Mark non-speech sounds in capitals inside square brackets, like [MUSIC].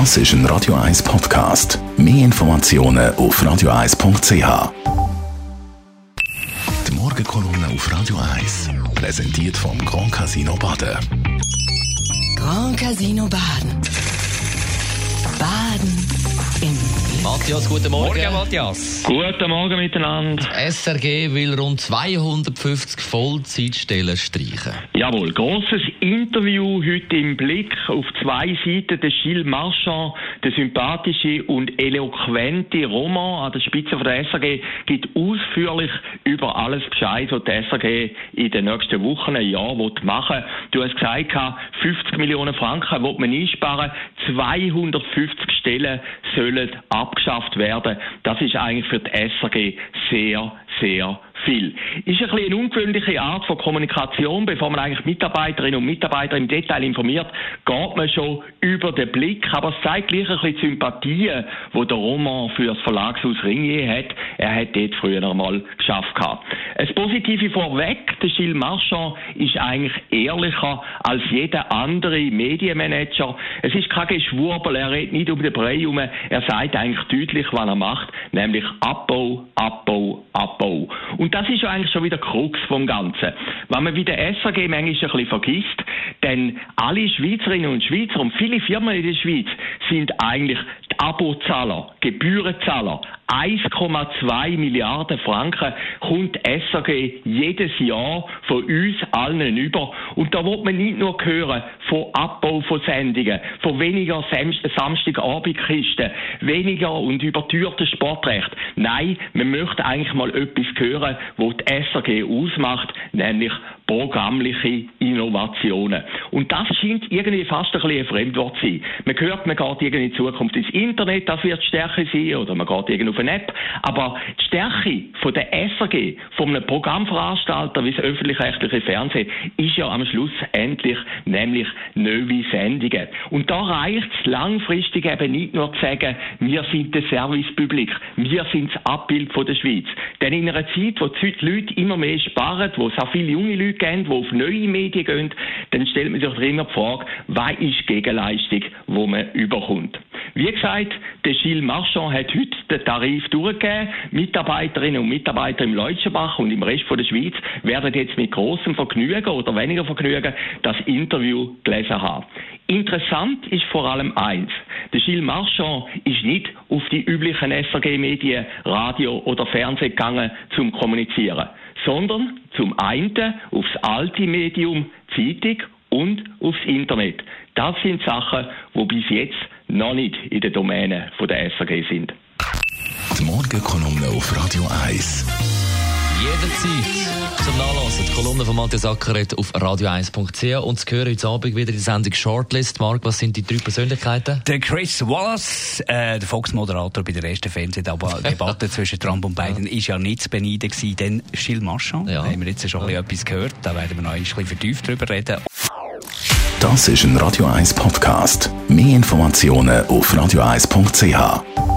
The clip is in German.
Das ist ein Radio 1 Podcast. Mehr Informationen auf radio1.ch. Die Morgenkolumne auf Radio 1 präsentiert vom Grand Casino Baden. Grand Casino Baden. Baden im Matthias, guten Morgen. Morgen, Matthias. Guten Morgen miteinander. SRG will rund 250 Vollzeitstellen streichen. Jawohl, großes Interview heute im Blick auf zwei Seiten. Der Gilles Marchand, der sympathische und eloquente Roman an der Spitze von der SRG, gibt ausführlich über alles Bescheid, was die SRG in den nächsten Wochen, ein Jahr machen will. Du hast gesagt, 50 Millionen Franken will man einsparen, 250 Stellen sollen abgeschafft werden. Das ist eigentlich für die SRG sehr, sehr viel. Ist ein bisschen eine ungewöhnliche Art von Kommunikation, bevor man eigentlich Mitarbeiterinnen und Mitarbeiter im Detail informiert, geht man schon über den Blick, aber es zeigt gleich ein bisschen Sympathie, wo der Roman für das Verlagshaus Ringier hat. Er hat dort früher einmal geschafft. Das Positive vorweg, der Gilles Marchand ist eigentlich ehrlicher als jeder andere Medienmanager. Es ist kein Geschwurbel, er redet nicht um den Brei herum, er sagt eigentlich deutlich, was er macht, nämlich Abbau, Abbau, Abbau. Und das ist ja eigentlich schon wieder Krux vom Ganzen. Wenn man wie der SAG manchmal ein bisschen vergisst, denn alle Schweizerinnen und Schweizer und viele Firmen in der Schweiz sind eigentlich Abozahler, Gebührenzahler. 1,2 Milliarden Franken kommt SAG jedes Jahr von uns allen über. Und da wird man nicht nur hören von Abbau von Sendungen, von weniger Samstagabendkisten, weniger und übertürten Sportrecht. Nein, man möchte eigentlich mal etwas hören, was die SAG ausmacht, nämlich programmliche Innovationen. Und das scheint irgendwie fast ein bisschen ein Fremdwort zu sein. Man hört, man geht irgendwie in Zukunft ins Internet, das wird Stärke sein, oder man geht irgendwie auf eine App. Aber die Stärke von der SRG, von einem Programmveranstalter wie das öffentlich-rechtliche Fernsehen, ist ja am Schluss endlich nämlich neue Sendungen. Und da reicht es langfristig eben nicht nur zu sagen, wir sind der Servicepublik, wir sind das Abbild von der Schweiz. Denn in einer Zeit, wo die Leute immer mehr sparen, wo auch viele junge Leute geben, die auf neue Medien gehen, dann stellt man sich immer die Frage, was ist die Gegenleistung, die man überkommt. Wie gesagt, der Gilles Marchand hat heute den Tarif durchgegeben. Mitarbeiterinnen und Mitarbeiter im Leutschenbach und im Rest der Schweiz werden jetzt mit großem Vergnügen oder weniger Vergnügen das Interview gelesen haben. Interessant ist vor allem eins. Der Gilles Marchand ist nicht auf die üblichen SRG-Medien, Radio oder Fernsehen gegangen zum Kommunizieren, sondern zum einen aufs alte Medium Zeitung und aufs Internet. Das sind Sachen, die bis jetzt noch nicht in der Domäne der SRG sind. Die Morgenkolumne auf Radio 1. Jederzeit zum Nachlesen. Die Kolumne von Matthias Ackeret auf radio1.ch und zu hören heute Abend wieder die Sendung Shortlist. Mark, was sind die drei Persönlichkeiten? Der Chris Wallace, äh, der Fox-Moderator bei der ersten Fernsehdebatte [LAUGHS] zwischen Trump und Biden, ja. ist ja nicht zu beneiden gewesen. Dann Gilles Marchand, ja. da haben wir jetzt schon ja. etwas gehört, da werden wir noch ein bisschen vertieft drüber reden. Das ist ein Radio 1 Podcast. Mehr Informationen auf radio1.ch.